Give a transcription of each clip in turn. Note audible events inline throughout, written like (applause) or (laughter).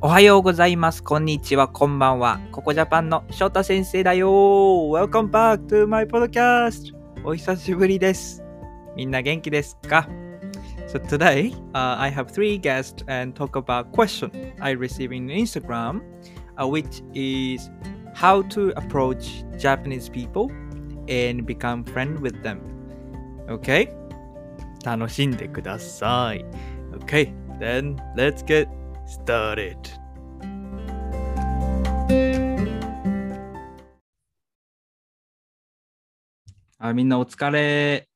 おはようございます。こんにちは。こんばんは。ここジャパンの翔太先生だよ !Welcome back to my podcast! お久しぶりです。みんな元気ですか So today, uh, I have three guests and talk about question I received in Instagram, uh, which is how to approach Japanese people and become friend with them. Okay? 楽しんでください。Okay, then let's get started. あ、みんなお疲れ。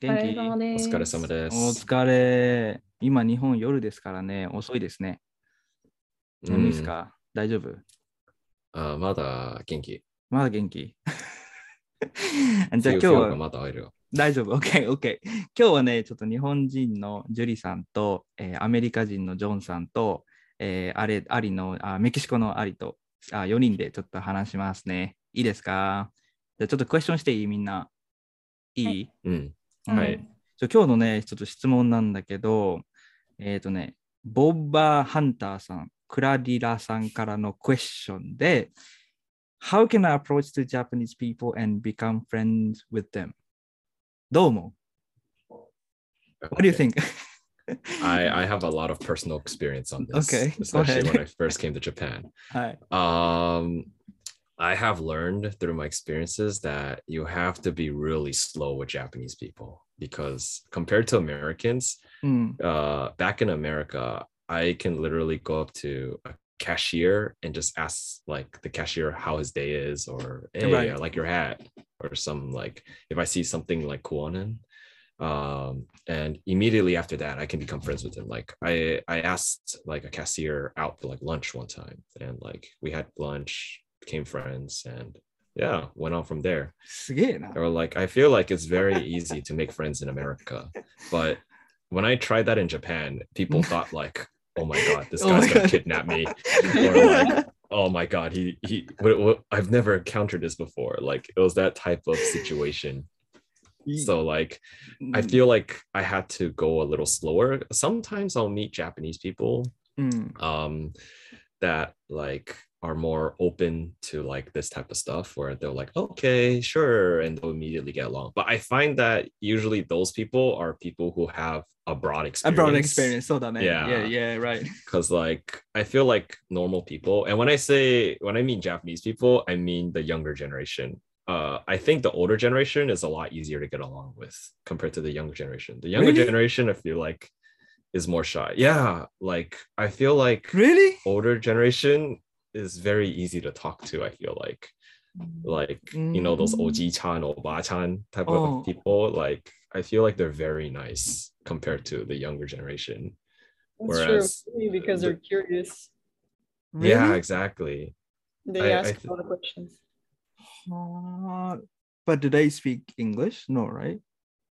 元気？お疲れ様です。お疲れ。今、日本夜ですからね、遅いですね。眠いですか、大丈夫？あまだ元気。まだ元気？(laughs) じゃあ今日はまだあるよ。大丈夫 ?OK、OK。今日はね、ちょっと日本人のジュリさんと、えーアメリカ人のジョンさんと、えーあれ、アリのあ、メキシコのアリとあ4人でちょっと話しますね。いいですか？じゃあちょっとクエスチョンしていい？みんな。いい、はいうん。うんはいちょ今日のね、ちょっと質問なんだけど、えっ、とね、ボッバー・ハンターさん、クラディラさんからのクエスチョンで、How can I approach the Japanese people and become friends with them? What do you think? (laughs) I, I have a lot of personal experience on this. Okay. Especially when I first came to Japan. (laughs) Um, I have learned through my experiences that you have to be really slow with Japanese people because compared to Americans, mm. uh, back in America, I can literally go up to a cashier and just ask like the cashier how his day is or hey right. I like your hat or some like if I see something like cool on him. Um and immediately after that i can become friends with him. Like i i asked like a cashier out for like lunch one time and like we had lunch became friends and yeah went on from there. Or like i feel like it's very easy to make friends in america but when i tried that in japan people (laughs) thought like "Oh my god, this Oh guy's gonna God. kidnap me," or like, (laughs) "Oh my god, he he." What, what, I've never encountered this before. Like it was that type of situation. So like I mm. feel like I had to go a little slower. Sometimes I'll meet Japanese people うん。um that like are more open to like this type of stuff where they're like okay sure and they'll immediately get along but i find that usually those people are people who have a broad experience a broad experience so that man. yeah yeah yeah right because like i feel like normal people and when i say when i mean japanese people i mean the younger generation uh, I think the older generation is a lot easier to get along with compared to the younger generation. The younger really? generation, I feel like, is more shy. Yeah, like I feel like really older generation is very easy to talk to. I feel like, like you know those Mm. oji-chan, oba-chan type Oh. of people. Like I feel like they're very nice compared to the younger generation. That's Whereas true, because they're curious. Yeah, exactly. They I- I ask th- a lot of questions. Uh, but do they speak English? No, right?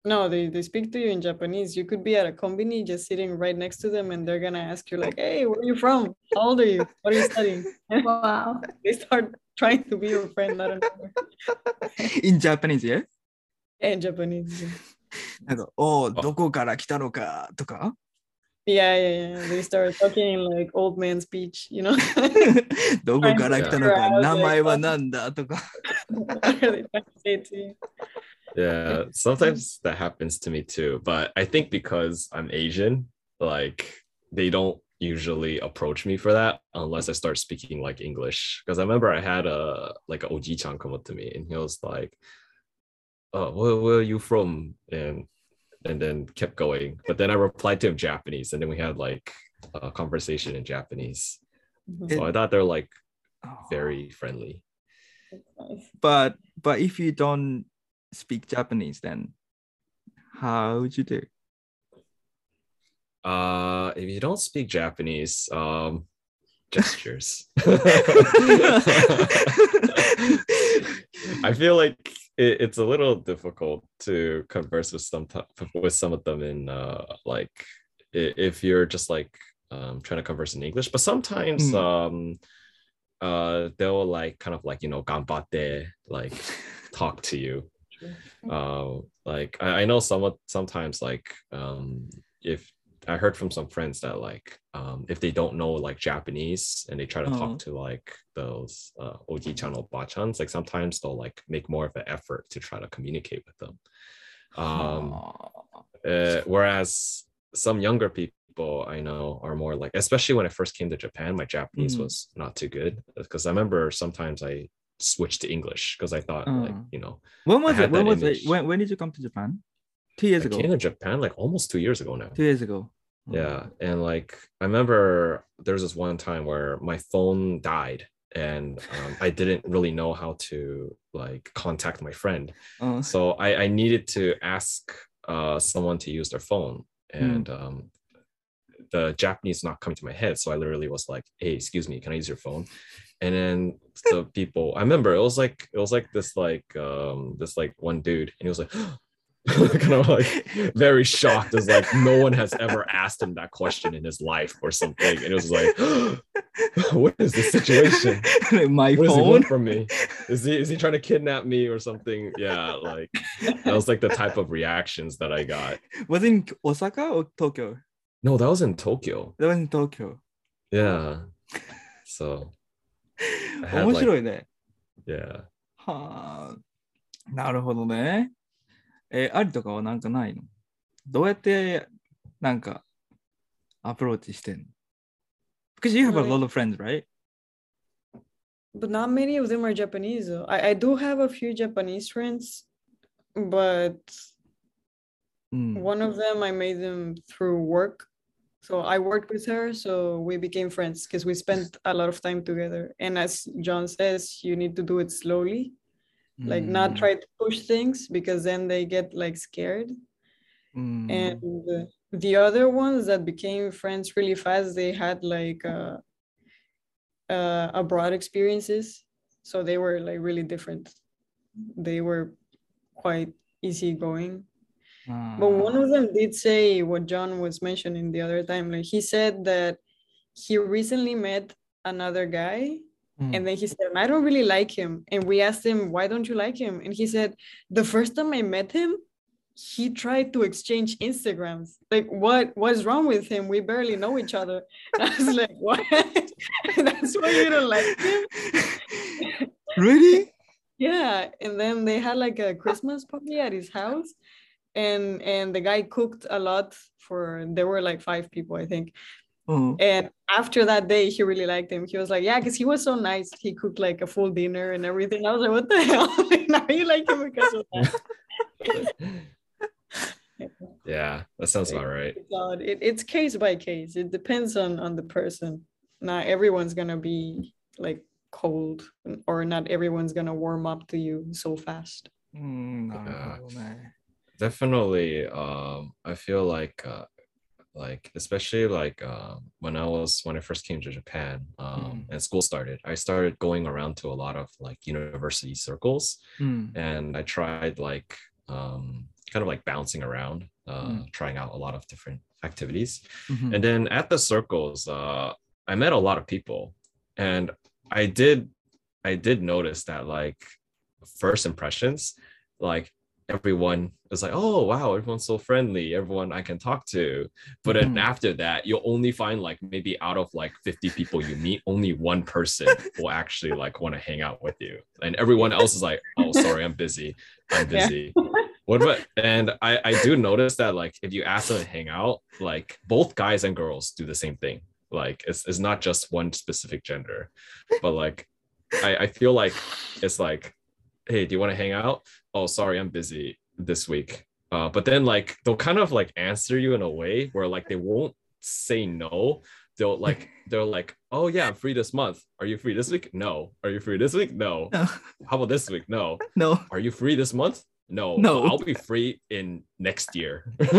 No, they, they speak to you in Japanese. You could be at a combini just sitting right next to them and they're gonna ask you like, hey, where are you from? How old are you? What are you studying? (laughs) Wow. they start trying to be your friend, I don't know. In Japanese, yeah? In Japanese. (laughs) なんか、おお、どこから来たのかとか Yeah, yeah, yeah. They start talking in like old man speech, you know. (laughs) (laughs) どこから来たのか Yeah. 名前は何だとか。 what are they trying to say to you? Yeah, (laughs) sometimes that happens to me too. But I think because I'm Asian, like they don't usually approach me for that unless I start speaking like English. Because I remember I had a like a Oji-chan come up to me and he was like, "Oh, where, where are you from?" and and then kept going. But then I replied to him Japanese, and then we had like a conversation in Japanese. Mhm. So I thought they're like Oh. very friendly. But, but if you don't speak Japanese, then how would you do? Uh, if you don't speak Japanese, um, gestures. (laughs) I feel like it, it's a little difficult to converse with some with some of them in uh, like if you're just like um, trying to converse in English, but sometimes Mm. um, uh, they'll like kind of like you know ganbatte like talk to you uh, like I, I know some sometimes like um if I heard from some friends that like um, if they don't know like Japanese and they try to Oh. talk to like those uh, oji-chan oba-chans, like sometimes they'll like make more of an effort to try to communicate with them. Um, uh, whereas some younger people I know are more like, especially when I first came to Japan, my Japanese Mhm. was not too good because I remember sometimes I switched to English because I thought like Uh. you know When was it? When was image. it? When, when did you come to Japan? Two years I ago. came to Japan like almost two years ago now. Two years ago. Yeah, and like I remember there was this one time where my phone died and um, I didn't really know how to like contact my friend. Uh, So I, I needed to ask uh, someone to use their phone, and um, the Japanese not coming to my head. So I literally was like, "Hey, excuse me, can I use your phone?" And then (laughs) the people, I remember it was like it was like this like um this like one dude, and he was like. (laughs) kind of like very shocked as like no one has ever asked him that question in his life or something and it was like (gasps) what is the situation (laughs) my what does he phone. want from me? Is he is he trying to kidnap me or something? Yeah, like that was like the type of reactions that I got. Was it in Osaka or Tokyo? No, that was in Tokyo. That was in Tokyo. Yeah. So had 面白いね。 yeah. はあ、なるほどね。 えー、ありとかはなんかないのどうやってなんかアプローチしてんの Because you have a lot of friends, right? But not many of them are Japanese. Though. I, I do have a few Japanese friends, but うん。 one of them I made them through work. So I worked with her, so we became friends because we spent a lot of time together. And as John says, you need to do it slowly, mm. like not mm. try to push things because then they get like scared. Mm. and the other ones that became friends really fast they had like uh, uh, abroad experiences. So they were like really different. They were quite easygoing. But one of them did say what john was mentioning the other time. Like he said that he recently met another guy うん and then he said, I don't really like him. And we asked him, why don't you like him? And he said, the first time I met him, he tried to exchange Instagrams. Like, what what's wrong with him? We barely know each other. I was like, (laughs) what? (laughs) That's why you don't like him? (laughs) Really? Yeah. And then they had like a Christmas party at his house. And and the guy cooked a lot for there were like five people, I think. Mm-hmm. And after that day, he really liked him. He was like, Yeah, because he was so nice. He cooked like a full dinner and everything. I was like, What the hell? (laughs) now you like him because of that. (laughs) yeah, that sounds about right. It, it's case by case. It depends on on the person. Not everyone's gonna be like cold, or not everyone's gonna warm up to you so fast. Mm, no, yeah. no, no, definitely. Um, I feel like uh, like especially like um, when i was when i first came to japan um, mm. and school started i started going around to a lot of like university circles mm. and i tried like um, kind of like bouncing around uh, mm. trying out a lot of different activities mm-hmm. and then at the circles uh, i met a lot of people and i did i did notice that like first impressions like everyone is like, oh wow, everyone's so friendly, everyone I can talk to. But then Mhm. after that, you'll only find like maybe out of like 50 people you meet, only one person (laughs) will actually like want to hang out with you. And everyone else is like, oh sorry, I'm busy. I'm Yeah. busy. What about and I I do notice that like if you ask them to hang out, like both guys and girls do the same thing. Like it's it's not just one specific gender, but like I I feel like it's like, hey, do you want to hang out? Oh, sorry, I'm busy this week. Uh, but then like they'll kind of like answer you in a way where like they won't say no. They'll like (laughs) they're like, oh yeah, I'm free this month. Are you free this week? No. Are you free this week? No. (laughs) How about this week? No. No. Are you free this month? No, No. I'll be free in next year. (laughs)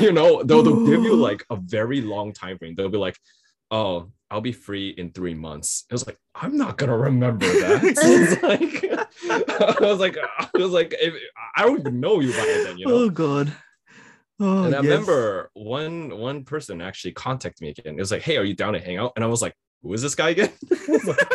you know, they'll, they'll give you like a very long time frame. They'll be like, oh, I'll be free in three months. It was like, I'm not gonna remember that. (laughs) (laughs) It's like, (laughs) I was like, uh, I was like, if, I don't even know you by then, you know. Oh God. Oh, and I yes. remember one one person actually contacted me again. It was like, hey, are you down to hang out? And I was like, who is this guy again? I was like-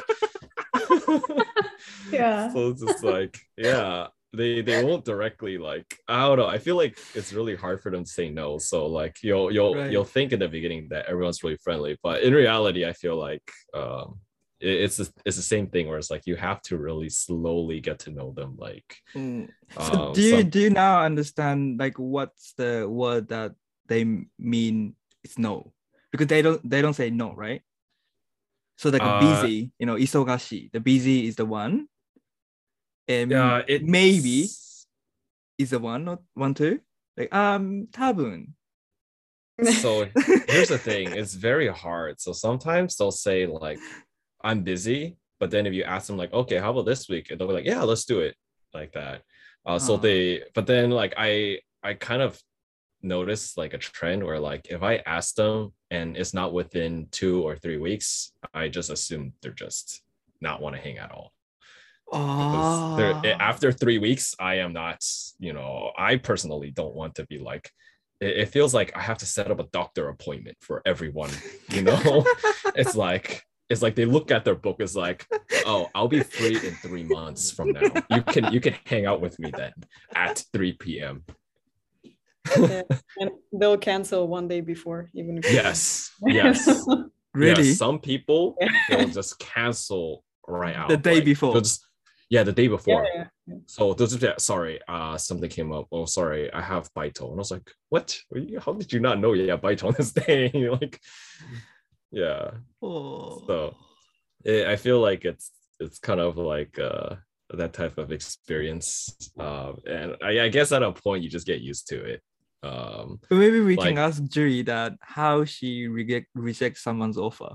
Yeah. so it's just like, yeah. They they won't directly like I don't know. I feel like it's really hard for them to say no. So like you'll you'll Right. you'll think in the beginning that everyone's really friendly, but in reality, I feel like um it- it's the, it's the same thing where it's like you have to really slowly get to know them. Like Mm. So um, do you some- do you now understand like what's the word that they mean it's no because they don't they don't say no right so like Uh, busy you know isogashi the busy is the one and yeah, it maybe is the one not one two like um tabun. So (laughs) here's the thing it's very hard. So sometimes they'll say like i'm busy but then if you ask them like okay how about this week? And they'll be like yeah let's do it like that. Uh, so Ah. they but then like i i kind of noticed like a trend where like if i ask them and it's not within two or three weeks i just assume they're just not want to hang at all oh after three weeks i am not you know i personally don't want to be like it, it feels like i have to set up a doctor appointment for everyone you know? (laughs) It's like it's like they look at their book it's like oh i'll be free in three months from now. You can you can hang out with me then at 3 p.m Yeah, (laughs) and they'll cancel one day before, even if yes yes. (laughs) Really? Yes, some people they'll just cancel right out The day like, before. just- yeah the day before yeah, yeah. So those yeah, sorry, uh something came up. Oh, sorry, I have Baito. And I was like, what? What you- How did you not know you have Baito on this (laughs) day? (laughs) like, yeah. oh So it, I feel like it's it's kind of like uh that type of experience. Um and I, I guess at a point you just get used to it. Um But maybe we Like- can ask Julie that how she reject reject someone's offer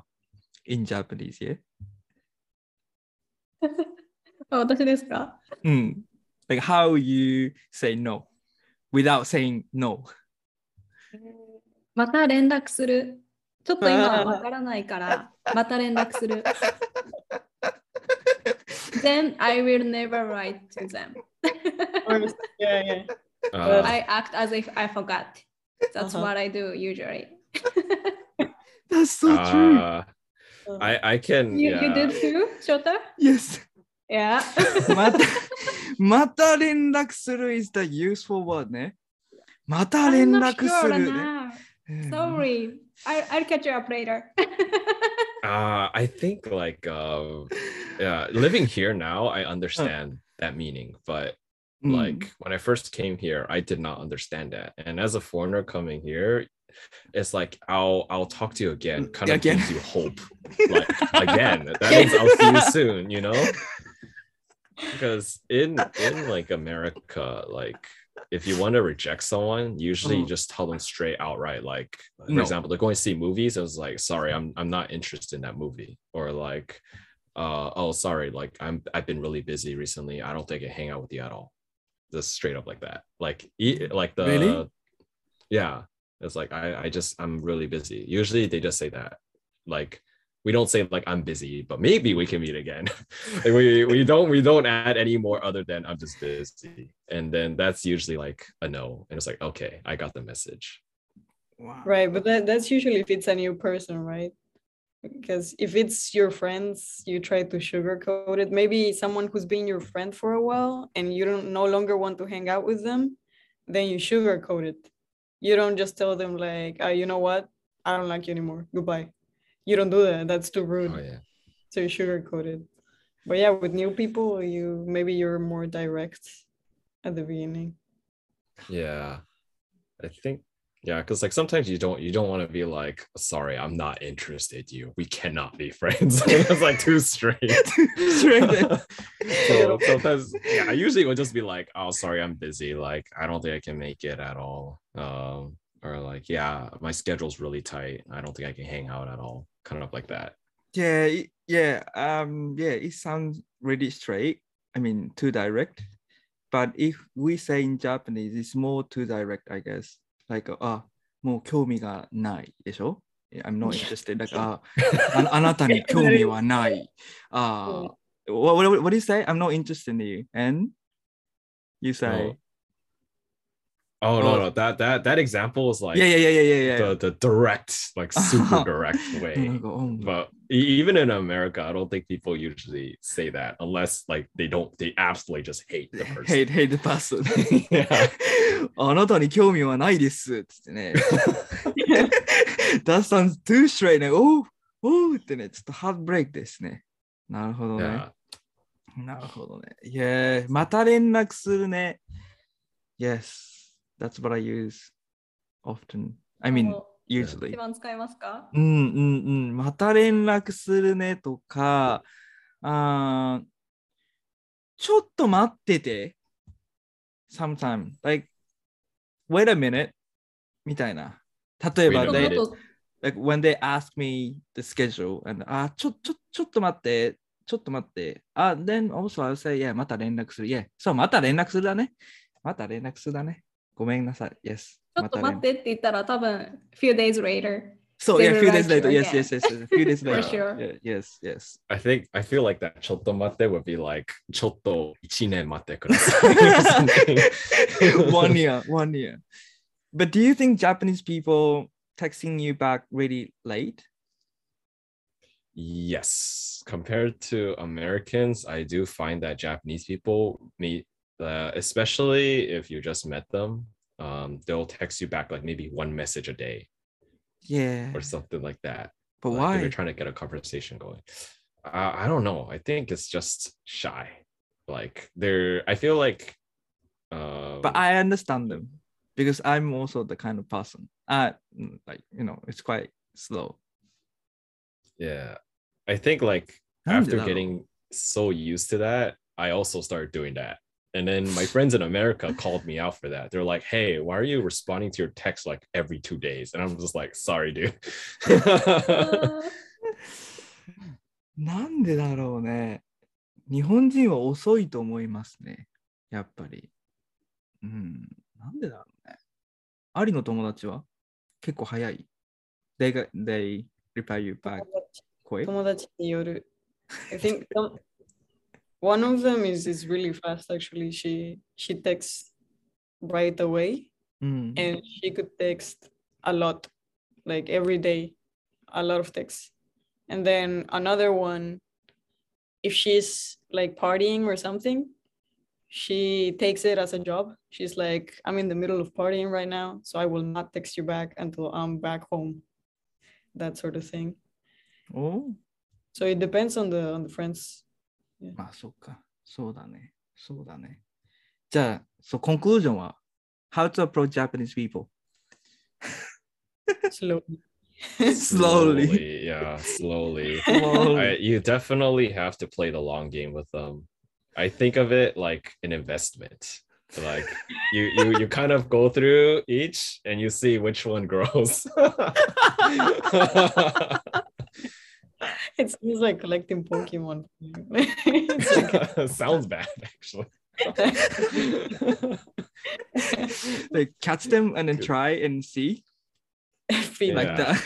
in Japanese, yeah? (laughs) (laughs) あ私ですか Mm. Like how you say no without saying no. また連絡する。ちょっと今はわからないから、また連絡する。Then (laughs) I will never write to them. (laughs) Or- yeah, yeah. uh, I act as if I forgot. That's Uh-huh. what I do usually. That's so true. uh, I I can You, yeah. you did too, Shota? Yes. Yeah. (laughs) また、また連絡する is the useful word ね。また連 I'm not 絡す sure るね。 now. うん Sorry. I, I'll catch you up later. (laughs) Uh, I think like uh, yeah, living here now, I understand that meaning, but うん like when I first came here, I did not understand that. And as a foreigner coming here, it's like I'll I'll talk to you again, kind of Again. gives you hope. (laughs) Like again, that means I'll see you soon, you know? Because in in like America, like if you want to reject someone, usually you Mhm. just tell them straight outright. Like, for No. example, they're going to see movies. It was like, sorry, I'm I'm not interested in that movie. Or like, uh, oh, sorry, like I'm I've been really busy recently. I don't think I can hang out with you at all. Just straight up like that. Like, like the Really? yeah. It's like I I just I'm really busy. Usually they just say that. Like we don't say like I'm busy, but maybe we can meet again. (laughs) Like, we we don't we don't add any more other than I'm just busy, and then that's usually like a no, and it's like okay, I got the message. Wow. Right, but that, that's usually if it's a new person, right? Because if it's your friends, you try to sugarcoat it. Maybe someone who's been your friend for a while and you don't no longer want to hang out with them, then you sugarcoat it. You don't just tell them like, oh, you know what? I don't like you anymore. Goodbye. You don't do that. That's too rude. Oh yeah, So you sugarcoat it. But yeah, with new people, you maybe you're more direct at the beginning. yeah. I think yeah, because like sometimes you don't you don't want to be like sorry, I'm not interested. in You we cannot be friends. (laughs) That's like too straight. (laughs) Straight. so sometimes yeah, I usually would just be like, oh sorry, I'm busy. Like I don't think I can make it at all. Um, or like yeah, my schedule's really tight. I don't think I can hang out at all. Kind of like that. Yeah, it- yeah, um, yeah, it sounds really straight. I mean, too direct. But if we say in Japanese, it's more too direct, I guess. Like, あ、もう興味がないでしょ I'm not interested. Like, あ、ああなたに興味は(laughs) ない。あ、what, what, what do you say? I'm not interested in you. And you say, Oh no, Oh. no, that that that example was like いやいやいやいやいやいや。 the the direct, like super (laughs) direct な way. んかうん But e- even in America, I don't think people usually say that unless like they don't, they absolutely just hate the person. hate, hate the person. (laughs) Yeah. (laughs) あなたに興味はないです。つってね。That sounds too straight ね。おうおうってね、ちょっとハートブレイクですね。なるほどね。 Yeah. なるほどね。いや、また連絡するね。Yes, That's what I use often. I mean, 一 usually. 番使いますかうんうんうん。また連絡するねとか、あーちょっと待ってて。sometime, like, wait a minute みたいな。例えば、Wait a they, like when they ask me the schedule and あ、ちょ、ちょ、ちょっと待って、ちょっと待って。あ、then also I'll say, yeah, また連絡する。Yeah. そう、また連絡するだね。また連絡するだね。ごめんなさい。Yes. ちょっと待まってって言ったら多分 few days later そう、 They yeah, will few days write later. you Yes, yes, yes, yes. Few days (laughs) For later. sure. Yeah, yes, yes. I think I feel like that chotomate would be like chotto ichinen mate kudasai or something. one (laughs) year, (laughs) one year. But do you think Japanese people texting you back really late? Yes, compared to Americans, I do find that Japanese people meet, uh, especially if you just met them um, they'll text you back like maybe one message a day yeah. or something like that. But like, why you're trying to get a conversation going. I, I don't know. I think it's just shy. Like they're i feel like um, but i understand them because i'm also the kind of person. Uh like you know it's quite slow. Yeah. I think like after getting so used to that i also started doing that. And then my friends in America called me out for that. They're like, "Hey, why are you responding to your text like every two days?" And I'm just like, "Sorry, dude." あ(laughs) ーなんでだろうね。日本人は遅いと思いますね。やっぱり。うん。なんでだろうね。アリの友達は結構早い。They, got, they reply you back 声友達による I think some, one of them is is really fast actually. She she texts right away mm. and she could text a lot, like every day, a lot of texts. And then another one, if she's like partying or something, she takes it as a job. She's like, I'm in the middle of partying right now, so I will not text you back until I'm back home. That sort of thing. Oh. So it depends on the on the friends まあ、そっか。そうだね。そうだね。じゃあ、そう、コンクルージョンは How to approach Japanese people? (laughs) Slowly. Slowly. yeah, slowly. Slowly. I, you definitely have to play the long game with them. I think of it like an investment. Like you you you kind of go through each and you see which one grows. (laughs) It's, it's like collecting Pokemon. (laughs) It's like- (laughs) Sounds bad actually. (laughs) like catch them and then try and see feed like that.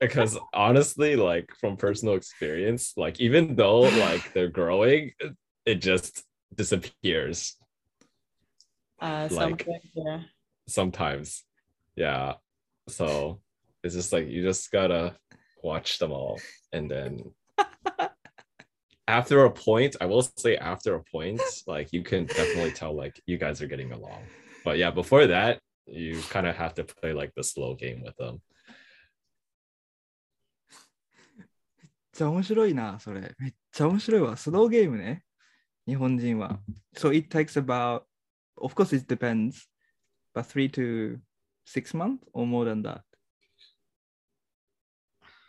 because honestly, like from personal experience, like even though like they're growing, it- it just disappears Uh, Like- sometimes, yeah. sometimes. Yeah. So it's just like you just gotta watch them all. And then after a point, I will say after a point, like you can definitely tell like you guys are getting along. But yeah, before that, you kind of have to play like the slow game with them. めっちゃ面白いな、それ。めっちゃ面白いわ。スローゲームね。日本人は。So it takes about, of course it depends, but three to six months or more than that.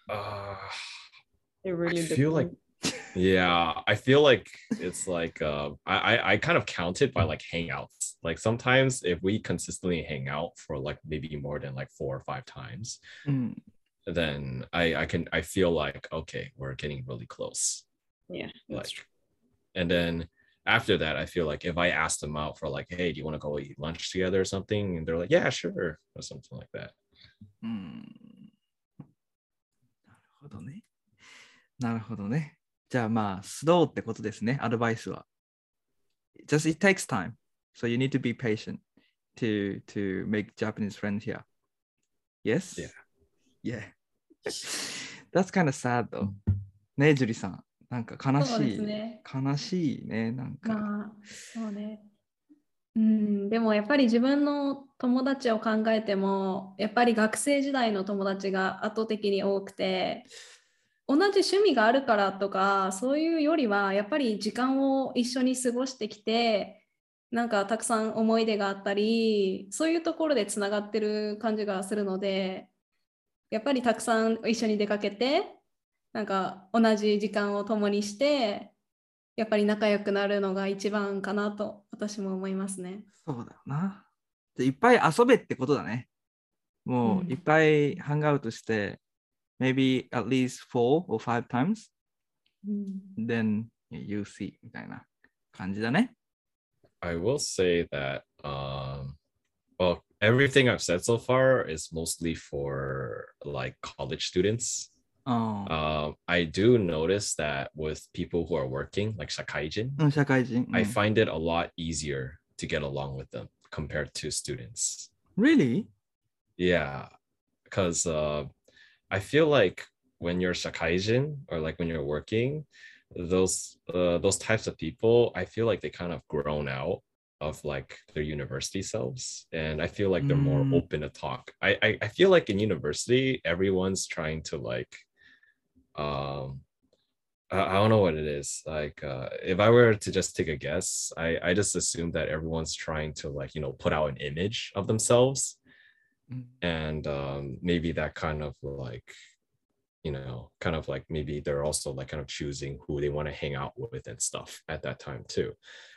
uh, it really I feel depends. like (laughs) yeah i feel like it's like uh, i i kind of count it by like hangouts like sometimes if we consistently hang out for like maybe more than like four or five times mm. then i i can i feel like okay we're getting really close yeah that's like, true. and then after that i feel like if i ask them out for like hey do you want to go eat lunch together or something and they're like yeah sure or something like that mm ほどね。なるほどね。じゃあまあ、スローってことですね、アドバイスは。Just it takes time. So you need to be patient. to to make Japanese friends here. Yes? Yeah. Yeah. That's kind of sad though. ねえ、ジュリさん。なんか悲しい。すね。悲しいね。なんか。まあ、そうね。うん、でもやっぱり自分の友達を考えても、やっぱり学生時代の友達が圧倒的に多くて、同じ趣味があるからとか、そういうよりは、やっぱり時間を一緒に過ごしてきて、なんかたくさん思い出があったり、そういうところでつながってる感じがするので、やっぱりたくさん一緒に出かけて、なんか同じ時間を共にして、やっぱり仲良くなるのが一番かなと私も思いますね。そうだよな。でいっぱい遊べってことだね。もうんういっぱいハングアウトして、maybe at least four or five times, うん、then you see みたいな感じだね。I will say that um well everything I've said so far is mostly for like college students. Oh. Um, I do notice that with people who are working, like shakaijin, oh, shakaijin. I find it a lot easier to get along with them compared to students. Really? Yeah, because uh, I feel like when you're shakaijin or like when you're working, those uh, those types of people, I feel like they kind of grown out of like their university selves and i feel like they're mm. more open to talk I, I, I feel like in university everyone's trying to like um. I I don't know what it is. Like, uh, if I were to just take a guess, I, I just assume that everyone's trying to like, you know, put out an image of themselves Mm. and um, maybe that kind of like you know kind of like maybe they're also like kind of choosing who they want to hang out with and stuff at that time too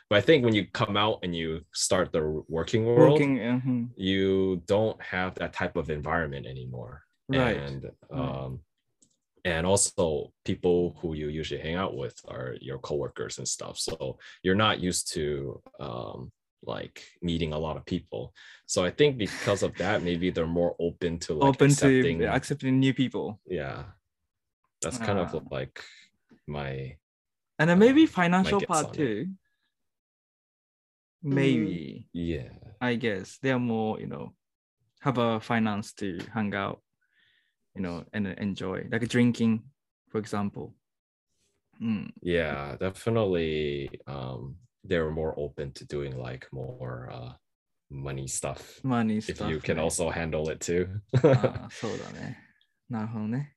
but i think when you come out and you start the working world Working, うん、you don't have that type of environment anymore Right. and um and also people who you usually hang out with are your coworkers and stuff. So you're not used to um like meeting a lot of people. So i think because of that maybe they're more open to like open accepting to accepting new people. yeah. That's kind of Ah. like my And then maybe Um, financial might part too. Maybe, yeah. I guess they're more, you know, have a finance to hang out, you know, and enjoy, like drinking, for example. うん、yeah definitely um they were more open to doing like more uh money stuff マニー if you can ね also handle it too ああそうだね。なるほどね。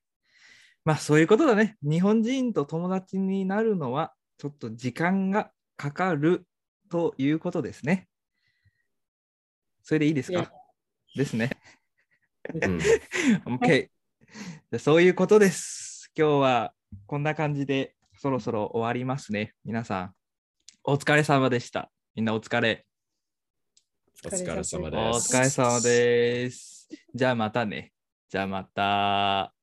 まあそういうことだね。日本人と友達になるのはちょっと時間がかかるということですね。それでいいですか、Yeah. ですね。うん OK。(laughs) そういうことです。今日はこんな感じでそろそろ終わりますね。皆さん、お疲れ様でした。みんなお疲れ。お疲れ様おです疲れ様です。じゃあまたね。じゃあまた。